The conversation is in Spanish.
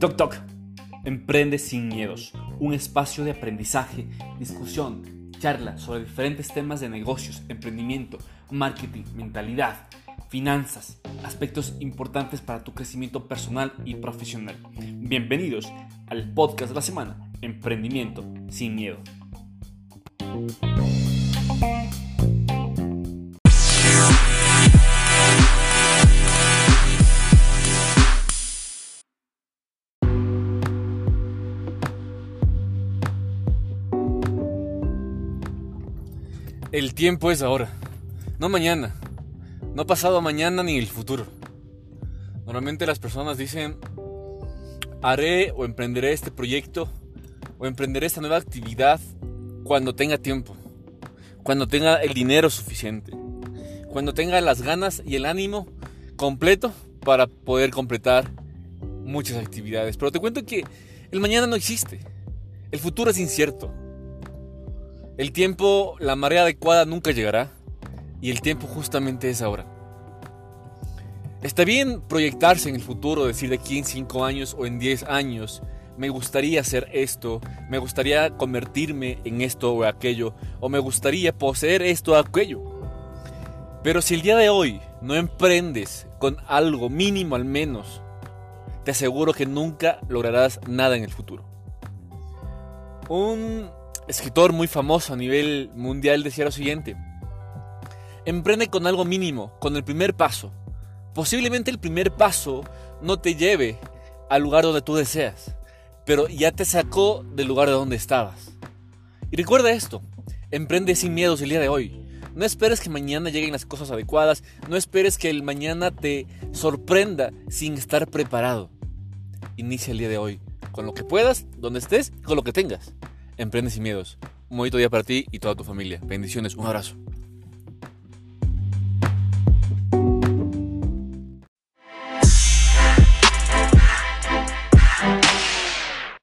Toc Toc, Emprende sin miedos, un espacio de aprendizaje, discusión, charla sobre diferentes temas de negocios, emprendimiento, marketing, mentalidad, finanzas, aspectos importantes para tu crecimiento personal y profesional. Bienvenidos al podcast de la semana, Emprendimiento sin miedo. El tiempo es ahora, no mañana, no pasado mañana ni el futuro. Normalmente las personas dicen, haré o emprenderé este proyecto o emprenderé esta nueva actividad cuando tenga tiempo, cuando tenga el dinero suficiente, cuando tenga las ganas y el ánimo completo para poder completar muchas actividades. Pero te cuento que el mañana no existe, el futuro es incierto. El tiempo, la marea adecuada nunca llegará y el tiempo justamente es ahora. Está bien proyectarse en el futuro, decir de aquí en 5 años o en 10 años, me gustaría hacer esto, me gustaría convertirme en esto o aquello, o me gustaría poseer esto o aquello. Pero si el día de hoy no emprendes con algo mínimo al menos, te aseguro que nunca lograrás nada en el futuro. Un escritor muy famoso a nivel mundial decía lo siguiente. Emprende con algo mínimo, con el primer paso. Posiblemente el primer paso no te lleve al lugar donde tú deseas, pero ya te sacó del lugar de donde estabas. Y recuerda esto, emprende sin miedos el día de hoy. No esperes que mañana lleguen las cosas adecuadas, no esperes que el mañana te sorprenda sin estar preparado. Inicia el día de hoy, con lo que puedas, donde estés, con lo que tengas. Emprende sin miedos. Un bonito día para ti y toda tu familia. Bendiciones, un abrazo.